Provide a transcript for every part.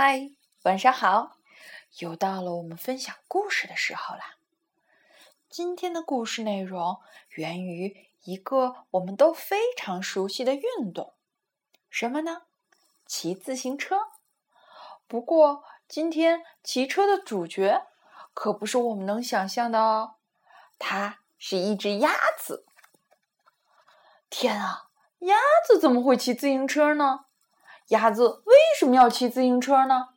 嗨，晚上好！又到了我们分享故事的时候啦。今天的故事内容源于一个我们都非常熟悉的运动，什么呢？骑自行车。不过，今天骑车的主角可不是我们能想象的哦，它是一只鸭子。天啊，鸭子怎么会骑自行车呢？鸭子为什么要骑自行车呢？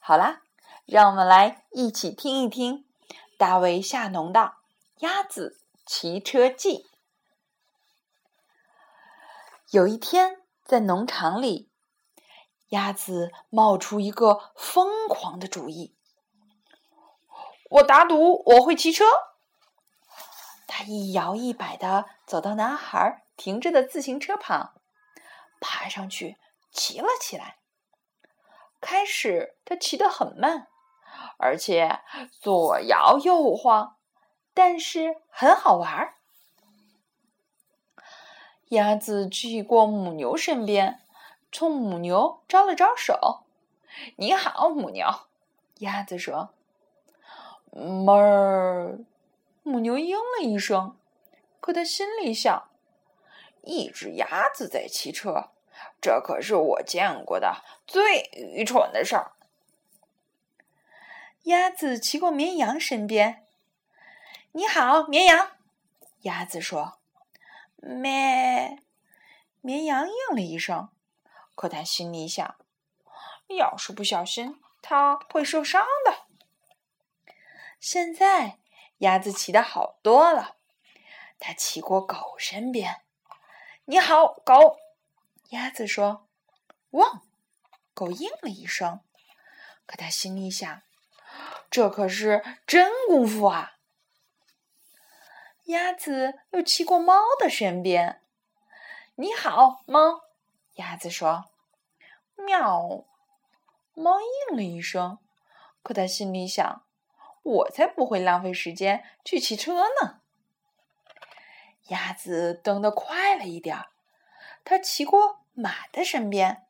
好啦，让我们来一起听一听大卫·夏农的《鸭子骑车记》。有一天，在农场里，鸭子冒出一个疯狂的主意：“我打赌我会骑车。”他一摇一摆的走到男孩停着的自行车旁，爬上去。骑了起来。开始，他骑得很慢，而且左摇右晃，但是很好玩儿。鸭子骑过母牛身边，冲母牛招了招手：“你好，母牛。”鸭子说：“哞儿。”母牛应了一声，可他心里想：“一只鸭子在骑车。”这可是我见过的最愚蠢的事儿。鸭子骑过绵羊身边，“你好，绵羊。”鸭子说，“咩。”绵羊应了一声，可他心里想，要是不小心，它会受伤的。现在，鸭子骑的好多了。它骑过狗身边，“你好，狗。”鸭子说：“汪！”狗应了一声，可它心里想：“这可是真功夫啊！”鸭子又骑过猫的身边，“你好，猫。”鸭子说：“喵！”猫应了一声，可它心里想：“我才不会浪费时间去骑车呢。”鸭子蹬得快了一点儿。他骑过马的身边，“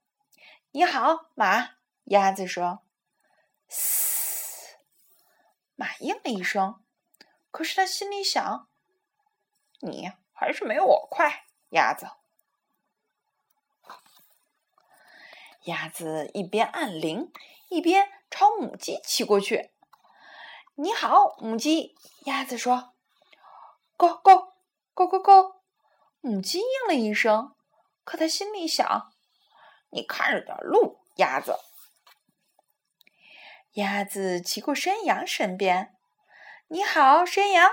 你好，马。”鸭子说，“嘶。”马应了一声，可是他心里想：“你还是没我快，鸭子。”鸭子一边按铃，一边朝母鸡骑过去。“你好，母鸡。”鸭子说，“Go go go go go。”母鸡应了一声。可他心里想：“你看着点路，鸭子。”鸭子骑过山羊身边，“你好，山羊。”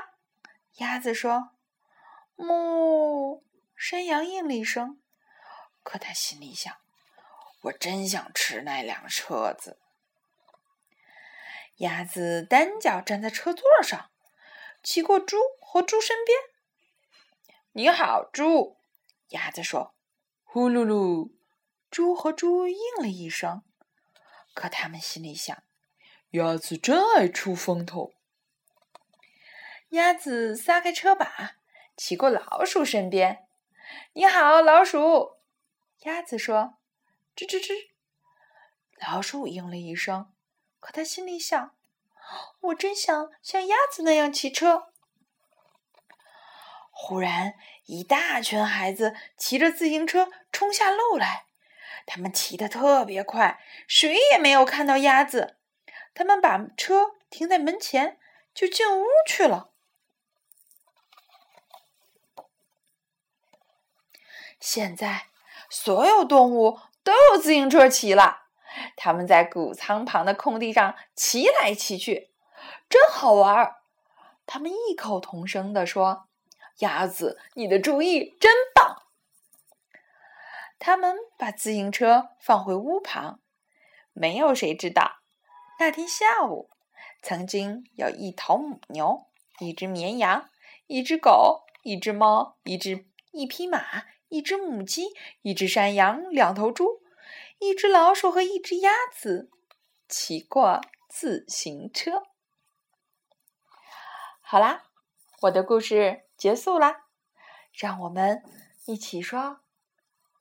鸭子说：“哞。”山羊应了一声。可他心里想：“我真想吃那辆车子。”鸭子单脚站在车座上，骑过猪和猪身边，“你好，猪。”鸭子说。呼噜噜，猪和猪应了一声，可他们心里想：鸭子真爱出风头。鸭子撒开车把，骑过老鼠身边。你好，老鼠。鸭子说：“吱吱吱。”老鼠应了一声，可他心里想：我真想像鸭子那样骑车。忽然，一大群孩子骑着自行车冲下路来。他们骑得特别快，谁也没有看到鸭子。他们把车停在门前，就进屋去了。现在，所有动物都有自行车骑了。他们在谷仓旁的空地上骑来骑去，真好玩儿。他们异口同声地说。鸭子，你的主意真棒！他们把自行车放回屋旁。没有谁知道，那天下午，曾经有一头母牛、一只绵羊、一只狗、一只猫、一只一匹马、一只母鸡、一只山羊、两头猪、一只老鼠和一只鸭子骑过自行车。好啦，我的故事。结束啦，让我们一起说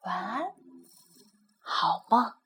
晚安，好梦。